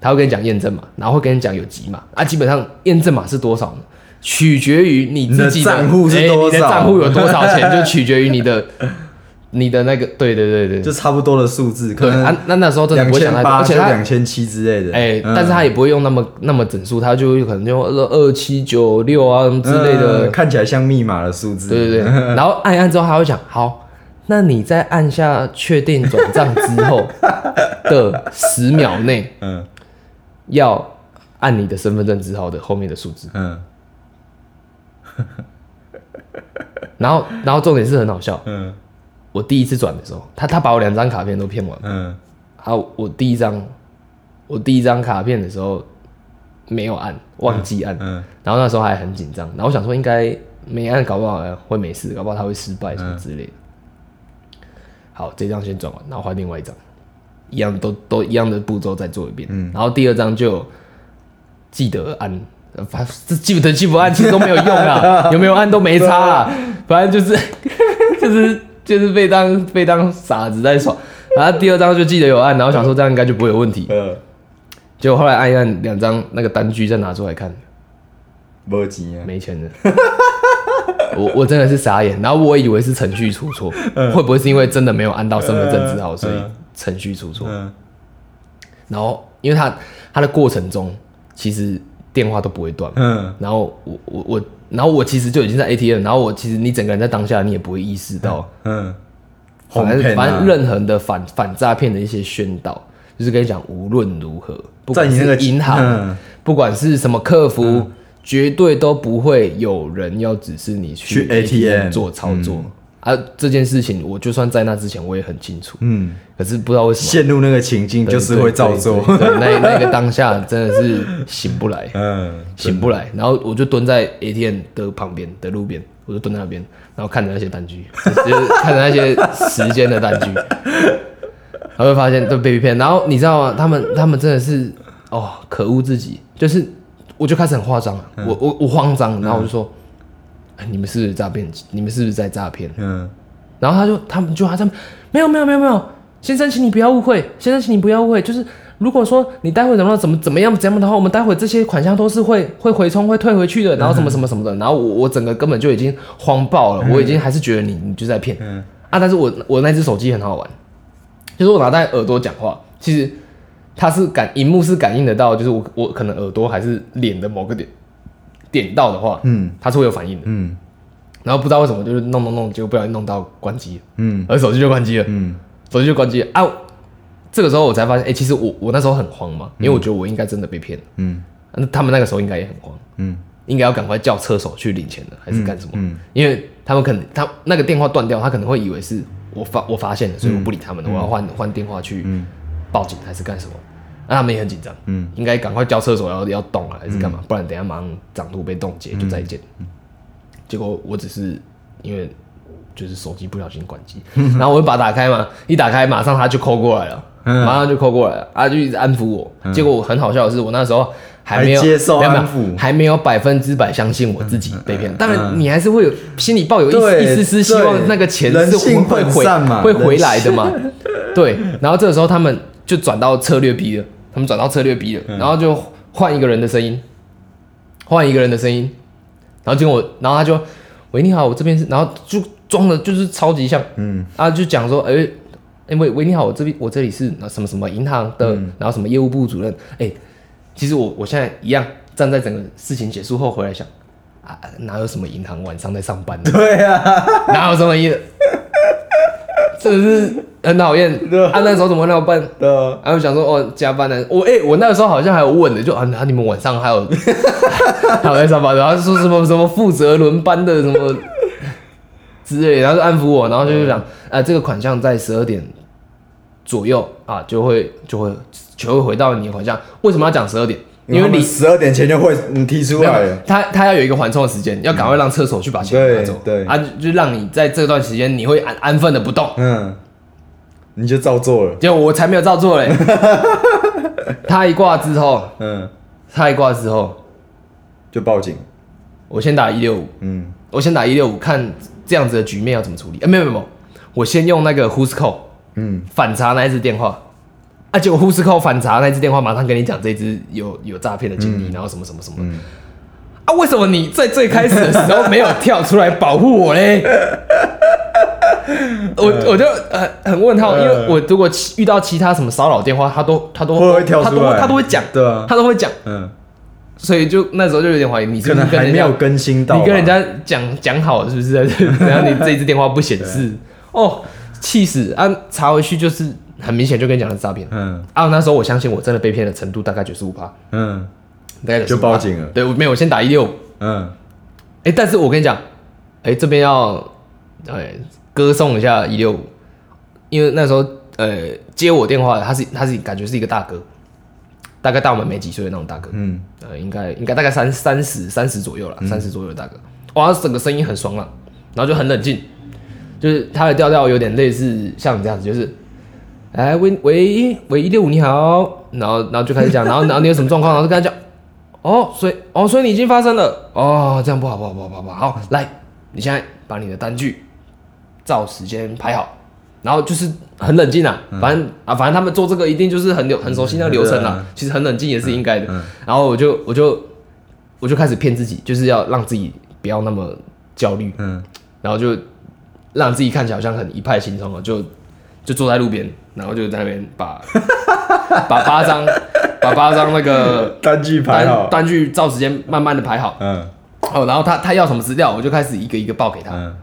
他会跟你讲验证码，然后会跟你讲有几码。啊，基本上验证码是多少呢？取决于你自己你的账户是哎多少？你的账户有多少钱，就取决于你的你的那个，对对对对，就差不多的数字，可能对啊，那那时候真的不会想太多，而且他两千七之类的。哎、嗯。但是他也不会用那么那么整数，他就会可能用二二七九六啊什么之类的，嗯看起来像密码的数字。对对对，然后按一按之后，他会讲好，那你在按下确定转账之后 的十秒内，嗯。要按你的身份证字号的后面的数字。嗯。然后，然后重点是很好笑，嗯我第一次转的时候，他他把我两张卡片都骗完，嗯。啊，我第一张我第一张卡片的时候没有按，忘记按，嗯。然后那时候还很紧张，然后我想说应该没按，搞不好会没事，搞不好他会失败什么之类的。好，这张先转完，然后换另外一张，一样都都一样的步骤再做一遍。嗯。然后第二张就记得按，呃反正记不得记不按其实都没有用啊，有没有按都没差啊，反正就是 就是就是被当被当傻子在耍。然后第二张就记得有按，然后想说这样应该就不会有问题。呃，结果后来按一按，两张那个单据再拿出来看，没钱啊。没钱了。我我真的是傻眼，然后我以为是程序出错，会不会是因为真的没有按到身份证字号，所以程序出错？嗯然后因为他他的过程中其实电话都不会断，嗯然后我我我，然后我其实就已经在 ATM，然后我其实你整个人在当下你也不会意识到，嗯，反正反正任何的反反诈骗的一些宣导，就是跟你讲无论如何，不管在你那个是银行。嗯。不管是什么客服，绝对都不会有人要指示你去去 ATM 做操作、啊。这件事情，我就算在那之前我也很清楚，嗯，可是不知道为什么陷入那个情境就是会照做。那那个当下真的是醒不来，嗯醒不来。然后我就蹲在 ATM 的旁边的路边，我就蹲在那边，然后看着那些单据，就是看着那些时间的单据，然后会发现都被骗。然后你知道吗？他们他们真的是哦，可恶自己，就是我就开始很慌张了，我我我慌张，然后我就说，哎，你们是不是诈骗？你们是不是在诈骗？嗯然后他就他们就还在没有没有没有没有，先生，请你不要误会，先生，请你不要误会，就是如果说你待会怎么怎么怎么样怎么样的话，我们待会这些款项都是会会回充会退回去的，然后什么什么什么的，然后我我整个根本就已经慌爆了，我已经还是觉得你你就在骗嗯啊，但是我我那只手机很好玩，就是我拿在耳朵讲话，其实它是感荧幕是感应得到，就是我我可能耳朵还是脸的某个点点到的话，嗯。它是会有反应的，嗯。然后不知道为什么就是弄弄弄，结果不小心弄到关机了。嗯。而手机就关机了，嗯。手机就关机了。啊！这个时候我才发现，哎、其实我我那时候很慌嘛，因为我觉得我应该真的被骗了。嗯。那他们那个时候应该也很慌，嗯。应该要赶快叫车手去领钱的，还是干什么？嗯。因为他们可能他那个电话断掉，他可能会以为是我发我发现了，所以我不理他们了，我要换换电话去嗯。报警还是干什么？那他们也很紧张，嗯。应该赶快叫厕所要要动了，还是干嘛？不然等下马上长途被冻结就再见。嗯。结果我只是因为就是手机不小心关机，然后我就把它打开嘛，一打开马上他就扣过来了，嗯。马上就扣过来了，啊就一直安抚我。结果我很好笑的是，我那时候还没有还接受安抚。还没有百分之百相信我自己被骗。当然你还是会有心里抱有一丝一丝丝希望那个钱是会回会回来的嘛。对，然后这个时候他们就转到策略 B 了，他们转到策略 B 了，嗯。然后就换一个人的声音，换一个人的声音，然后结果我，然后他就，喂，你好，我这边是，然后就装的就是超级像，嗯。啊，就讲说，哎、哎喂喂，你好，我这边我这里是什么什么银行的，嗯。然后什么业务部主任，哎、其实我我现在一样站在整个事情结束后回来想，啊，哪有什么银行晚上在上班的？对啊，哪有什么银？真的是很讨厌。啊，那时候怎么会那么笨？对啊，然后想说哦，加班呢，我哎、我那个时候好像还有问的，就啊，啊你们晚上还有 还有在上班，然后说什么什么负责轮班的什么之类，然后就安抚我，然后就是讲，啊，这个款项在十二点左右啊，就会就会就会回到你的款项。为什么要讲十二点？因为你十二点前就会你提出来了，他他要有一个缓冲的时间，要赶快让车手去把钱拿走，对。对啊，就让你在这段时间你会安安分的不动。嗯，你就照做了，结果我才没有照做嘞，他一挂之后，嗯，他一挂之后，就报警，我先打一六五，嗯。我先打一六五，看这样子的局面要怎么处理。哎、没有没有我先用那个 Who's Call 嗯。反查那一支电话，啊，结果 Who's Call 反查那一支电话，马上跟你讲这一支有有诈骗的经历，然后什么什么什么。嗯，啊，为什么你在最开始的时候没有跳出来保护我嘞？我我就呃很问号，因为我如果遇到其他什么骚扰电话，他都他都会跳他都出来他都会讲，对啊，他都会讲，嗯，所以就那时候就有点怀疑你是可能不是跟人家还没有更新到，你跟人家讲讲好是不是？然后你这一支电话不显示，哦，气死！啊，查回去就是很明显就跟你讲的是诈骗。嗯。啊，那时候我相信我真的被骗的程度大概九十五趴，嗯大概95%就报警了。对，我没有，我先打一六。嗯。哎，但是我跟你讲，哎，这边要哎歌颂一下一六。五，因为那时候呃接我电话的他是他是感觉是一个大哥，大概大我们没几岁的那种大哥，嗯。呃，应该应该大概三三十三十左右了，三十左右的大哥，哇，他整个声音很爽朗，然后就很冷静，就是他的调调有点类似像你这样子，就是，哎喂喂喂一六五你好，然后然后就开始讲，然后然后你有什么状况，然后就跟他讲，哦，所以哦所以你已经发生了，哦这样不好不好不好不好不好，好来，你现在把你的单据照时间排好。然后就是很冷静啊，反正啊，反正他们做这个一定就是很流很熟悉那个流程啊对啊。其实很冷静也是应该的。嗯然后我就我就我就开始骗自己，就是要让自己不要那么焦虑，嗯然后就让自己看起来好像很一派轻松哦，就就坐在路边，然后就在那边把 把八张把八张那个 单据排好。单，单据照时间慢慢的排好，嗯。哦，然后他他要什么资料，我就开始一个一个报给他，嗯。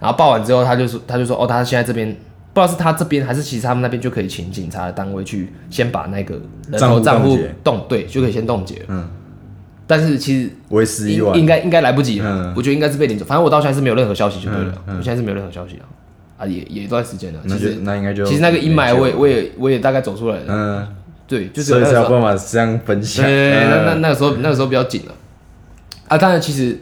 然后报完之后，他就说他就说哦，他现在这边。不知道是他这边还是其实他们那边就可以请警察的单位去先把那个人头账户账户冻结冻对，就可以先冻结。了。嗯，但是其实为时已晚应应，该应该来不及了，嗯。我觉得应该是被领走。反正我到现在是没有任何消息就对了，我现在是没有任何消息啊，啊也也一段时间了。那就其实那应该就其实那个阴霾我也我也我也大概走出来了，嗯，对，就是所以有那个时候，才有办法这样分享，对，那那嗯。那个时候那个时候比较紧了。啊。当然，其实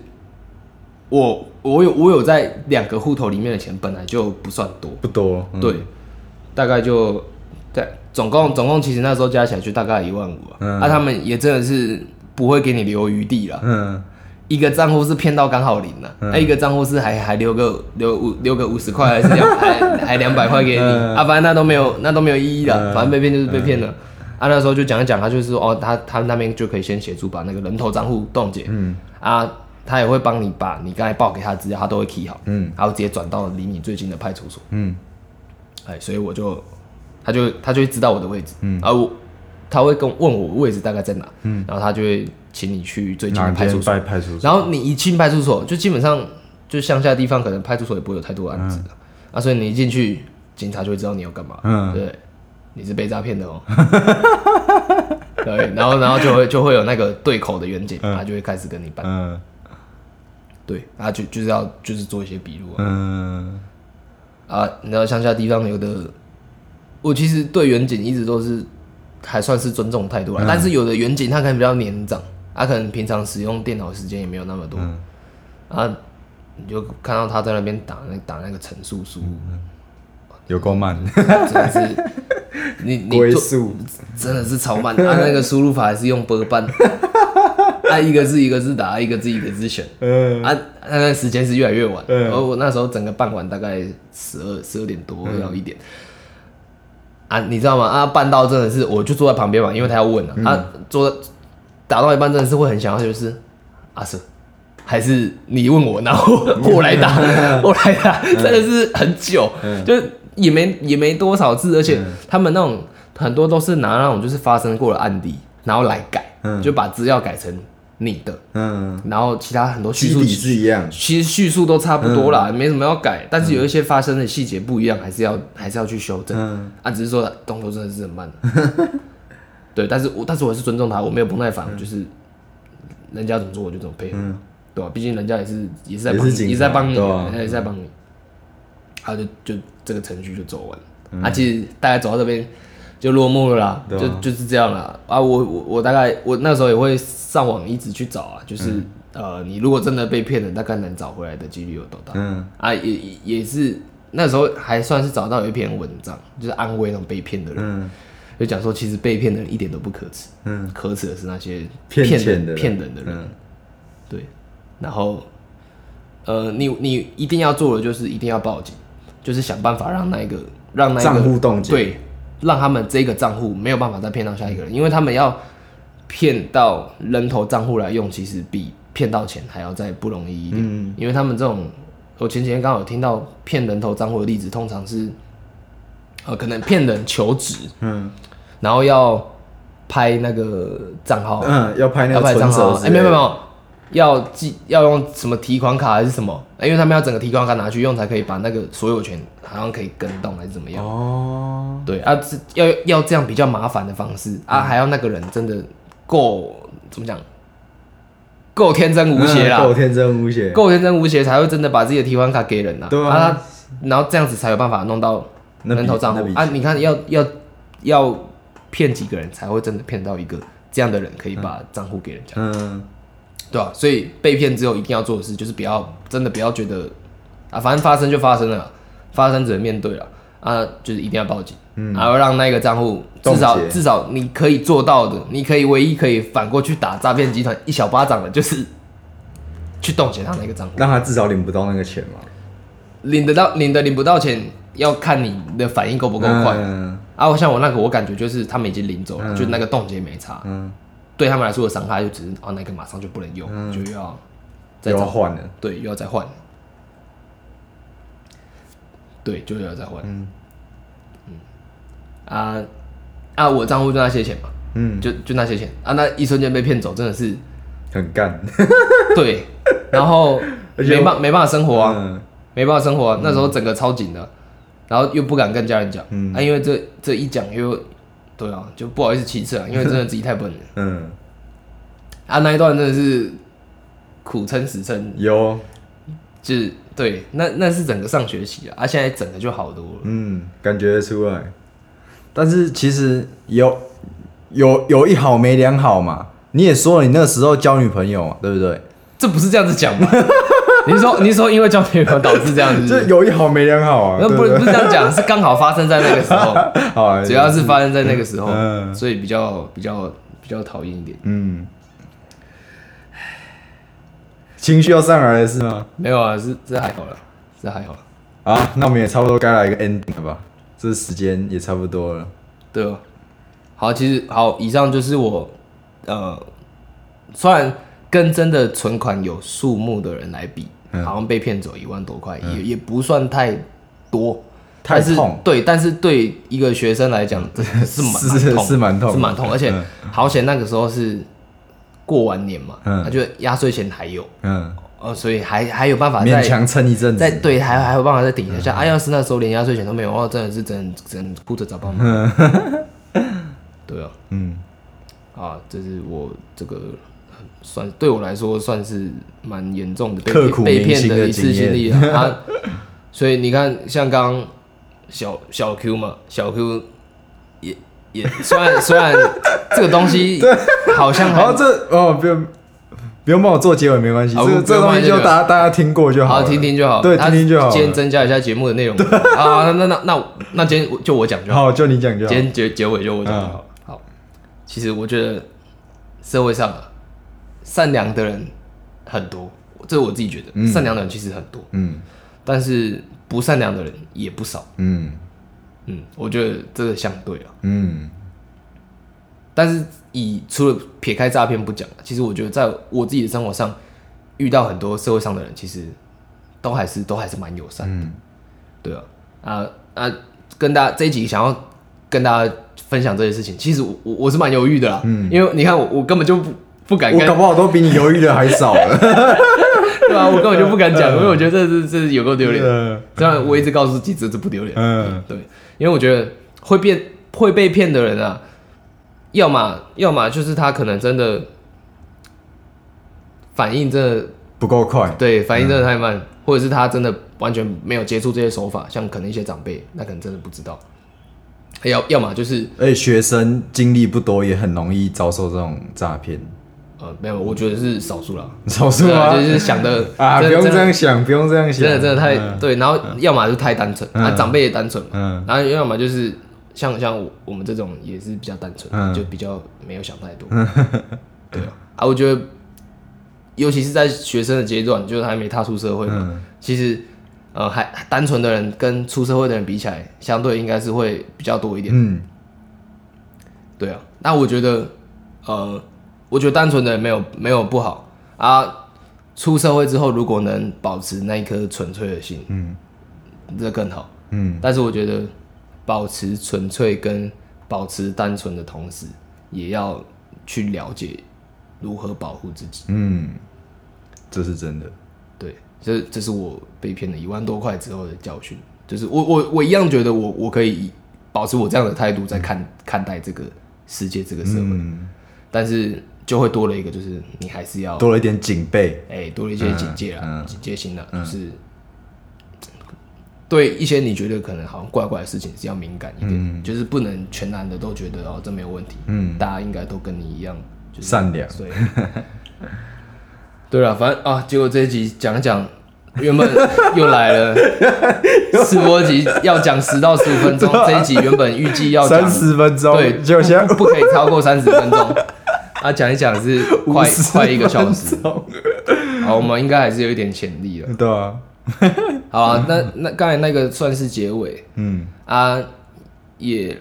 我我有我有在两个户头里面的钱本来就不算多，不多，嗯。对，大概就对，总共总共其实那时候加起来就大概一万五啊，他们也真的是不会给你留余地了。嗯一个账户是骗到刚好零了，那、一个账户是还还留个留五留个五十块还是两 还还两百块给你、嗯。啊，反正那都没有那都没有意义了，嗯。反正被骗就是被骗了。啊，那时候就讲一讲，他就是说哦，他他那边就可以先协助把那个人头账户冻结，嗯。啊，他也会帮你把你刚才报给他的资料，他都会 key 好，嗯。然后直接转到离你最近的派出所。嗯。哎，所以我就，他就他就会知道我的位置，嗯。啊我他会跟问我位置大概在哪，嗯。然后他就会请你去最近的派出所，派出所，然后你一进派出所，就基本上就乡下地方可能派出所也不会有太多案子的，啊，所以你一进去，警察就会知道你要干嘛，嗯。对，你是被诈骗的哦，对，然后然后就会就会有那个对口的远警，嗯。他就会开始跟你办，嗯。对，他就就是要就是做一些笔录啊，嗯。啊，你知道乡下地方有的，我其实对远景一直都是还算是尊重态度但是有的远景他可能比较年长，他可能平常使用电脑时间也没有那么多，嗯。啊，你就看到他在那边打那打那个陈述书，有够慢，真的是你你做，真的是超慢，啊，那个输入法还是用波半，啊，一个字一个字打，一个字一个字选。嗯。啊，那个时间是越来越晚，嗯然后我那时候整个傍晚大概十二十二点多嗯要一点，啊，你知道吗？啊，办到真的是，我就坐在旁边嘛，因为他要问啊，嗯。啊，坐打到一半真的是会很想要就是阿 Sir，还是你问我，然后我来打，我来打，真的是很久，嗯。就是也没也没多少字，而且他们那种很多都是拿那种就是发生过的案例，然后来改，嗯。就把资料改成你的，嗯，然后其他很多叙述是一样，其实叙述都差不多啦，嗯。没什么要改，但是有一些发生的细节不一样，还是要还是要去修正。嗯。啊，只是说动作真的是很慢。对，但是我但是我还是尊重他，我没有不耐烦，我就是人家怎么做我就怎么配合，嗯对吧、毕竟人家也是也是在帮你，也是在帮你，人家也是在帮你。他就就这个程序就走完了，嗯啊，其实大概走到这边就落幕了啦，啊就就是这样了。啊，我我我大概我那时候也会上网一直去找啊，就是、嗯呃，你如果真的被骗了，大概能找回来的几率有多大？嗯啊，也也也是那时候还算是找到有一篇文章，就是安慰那种被骗的人。嗯就讲说其实被骗的人一点都不可耻，嗯，可耻的是那些骗骗人钱的人骗人的人。嗯对，然后呃，你你一定要做的就是一定要报警，就是想办法让那个让那个账户冻结对，让他们这个账户没有办法再骗到下一个人，因为他们要骗到人头账户来用，其实比骗到钱还要再不容易一点。嗯因为他们这种，我前几天刚好有听到骗人头账户的例子，通常是呃可能骗人求职，嗯然后要拍那个账号，嗯，要拍那要个拍账号，哎、没有没有要记要用什么提款卡还是什么？因为他们要整个提款卡拿去用，才可以把那个所有权好像可以跟动还是怎么样？哦，对啊，这要要这样比较麻烦的方式啊，还要那个人真的够怎么讲？够天真无邪啦，嗯够天真无邪，够天真无邪才会真的把自己的提款卡给人呐、对啊他然后这样子才有办法弄到人头账户。啊！你看要要要骗几个人才会真的骗到一个这样的人可以把账户给人家，嗯。对吧、所以被骗之后一定要做的事就是不要真的不要觉得啊，反正发生就发生了，发生只能面对了啊，就是一定要报警，嗯，然后让那个账户至少至少你可以做到的，你可以唯一可以反过去打诈骗集团一小巴掌的，就是去冻结他那个账户。让他至少领不到那个钱嘛，领得到领的领不到钱，要看你的反应够不够快。嗯。啊，我像我那个，我感觉就是他们已经领走了，嗯。就那个冻结没差，嗯，对他们来说的伤害就只是啊那个马上就不能用，就要再换了，对又要再换，对就又要再换，嗯。啊啊我账户就那些钱嘛，嗯，就就那些钱。啊，那一瞬间被骗走真的是很干，对，然后 没办没办法生活啊，嗯。没办法生活、啊，那时候整个超紧的，然后又不敢跟家人讲，嗯。啊，因为这这一讲又，对啊，就不好意思启齿啊，因为真的自己太笨了，嗯，啊，那一段真的是苦撑死撑，有，就是对，那那是整个上学期啊，啊，现在整个就好多了，嗯，感觉出来，但是其实有有有一好没两好嘛，你也说了，你那个时候交女朋友嘛，对不对？这不是这样子讲吗？你是说你是说因为交女朋友导致这样子是不 这？有一好没两好啊，那不不是这样讲，是刚好发生在那个时候，好啊，主要是发生在那个时候，嗯所以比较比较比较讨厌一点。嗯，情绪要上来了是吗？没有啊，是这还好了，这还好了。啊，那我们也差不多该来一个 ending 了吧？这时间也差不多了。对哦，好，其实好，以上就是我呃，虽然跟真的存款有数目的人来比，嗯。好像被骗走一万多块，也也不算太多，但是太痛。对，但是对一个学生来讲，真的是蛮是是蛮痛是蛮痛，而且嗯好险那个时候是过完年嘛，嗯。那就压岁钱还有，嗯，呃，所以还还有办法再勉强撑一阵子。再对，还还有办法再顶一下。啊，要是那时候连压岁钱都没有，哦，真的是真真哭着找爸妈。对啊，嗯，啊，这是我这个算对我来说算是蛮严重的被刻骨被骗的一次经历啊。啊所以你看，像刚刚小小 Q 嘛，小 Q 也也虽然虽然这个东西 好像还好，这哦，不用不用帮我做结尾，没关系。这个这个东西就大家大家听过就好好了，听听就好，对，啊听听就好。今天增加一下节目的内容啊，那那那那那今天就我讲就好。好，就你讲就好今。天结结尾就我讲就嗯好。好，其实我觉得社会上啊，善良的人很多，这是我自己觉得，嗯。善良的人其实很多，嗯。但是不善良的人也不少。嗯。嗯，我觉得这个相对啊，嗯。但是以除了撇开诈骗不讲，其实我觉得在我自己的生活上遇到很多社会上的人，其实都还是都还是蛮友善的。嗯，对啊，啊啊，跟大家这一集想要跟大家分享这些事情，其实我我我是蛮犹豫的啦，嗯。因为你看我我根本就不不敢跟我搞，不好都比你犹豫的还少了。对啊，我根本就不敢讲，因为我觉得这是这是有够丢脸。嗯虽然我一直告诉自己这是不丢脸，嗯对，因为我觉得会变会被骗的人啊，要么要么就是他可能真的反应真的不够快。对反应真的太慢，或者是他真的完全没有接触这些手法，像可能一些长辈，那可能真的不知道。要要么就是而且学生经历不多，也很容易遭受这种诈骗。呃没有，我觉得是少数啦。少数对啊？就是想的 啊，不用这样想，不用这样想。真的真的太、嗯对，然后要么就太单纯，啊嗯长辈也单纯嘛，嗯然后要么就是像像我我们这种也是比较单纯，嗯就比较没有想太多。对啊，啊，我觉得尤其是在学生的阶段，就是还没踏出社会嘛，嗯其实呃还还单纯的人跟出社会的人比起来，相对应该是会比较多一点。嗯对啊，那我觉得，呃，我觉得单纯的没有没有不好啊。出社会之后，如果能保持那一颗纯粹的心，嗯，这更好。嗯但是我觉得，保持纯粹跟保持单纯的同时，也要去了解如何保护自己。嗯，这是真的。对，这这是我被骗了一万多块之后的教训。就是我我我一样觉得我我可以保持我这样的态度在看、看待这个世界这个社会，嗯，但是就会多了一个，就是你还是要多了一点警备。哎、多了一些警戒啦，嗯嗯。警戒心啦，就是对一些你觉得可能好像怪怪的事情是要敏感一点，就是不能全然的都觉得哦这没有问题，嗯，大家应该都跟你一样，就是善良。所以，对了，反正啊，结果这一集讲一讲，原本又来了 试播集要讲十到十五分钟，这一集原本预计要讲三十分钟，对，结果现在不不可以超过三十分钟。啊，讲一讲是 快快一个小时。好，我们应该还是有一点潜力了。对啊，好啊，那那刚才那个算是结尾。嗯。啊，也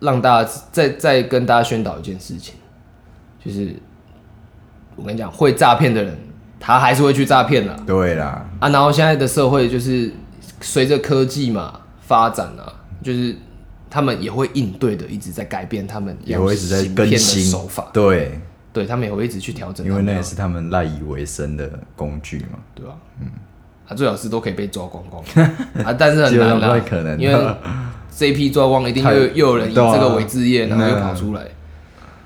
让大家再再跟大家宣导一件事情，就是我跟你讲，会诈骗的人，他还是会去诈骗啦。对啦，啊，然后现在的社会就是随着科技嘛发展啊，就是他们也会应对的，一直在改变他们要也会一直在更新。手法，对，对他们也会一直去调整因为那也是他们赖以为生的工具嘛。对吧、嗯，啊，最好是都可以被抓光光。啊，但是很难啦，不太可能因为这一批抓光，一定又又有人以这个为置业，然后又嗯。跑出来，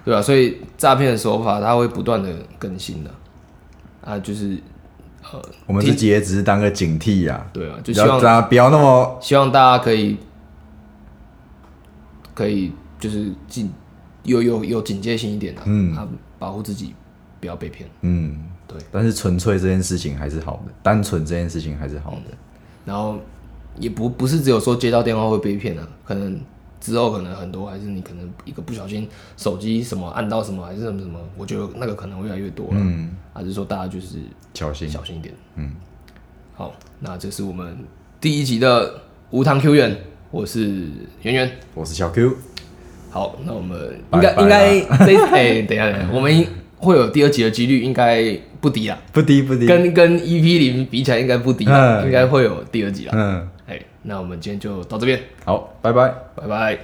对吧、所以诈骗的手法它会不断的更新的，啊，就是呃，我们自己也只是当个警惕啊，对啊，就希望大家不要那么希望大家可以可以就是警有有有警戒心一点的、啊，嗯啊，保护自己不要被骗。嗯，对，但是纯粹这件事情还是好的，单纯这件事情还是好的。然后也不不是只有说接到电话会被骗啊，可能之后可能很多还是你可能一个不小心手机什么按到什么还是什么什么，我觉得那个可能会越来越多了。嗯，还是说大家就是小心。小心一点。嗯，好，那这是我们第一集的无糖 Q 园，我是圆圆。我是小 Q，好，那我们应该应该这哎、等一下等一下，我们会有第二集的几率应该不低啊，不低不低。跟跟 EP 零比起来应该不低啦，嗯应该会有第二集啦。嗯，哎、那我们今天就到这边，好，拜拜。拜拜。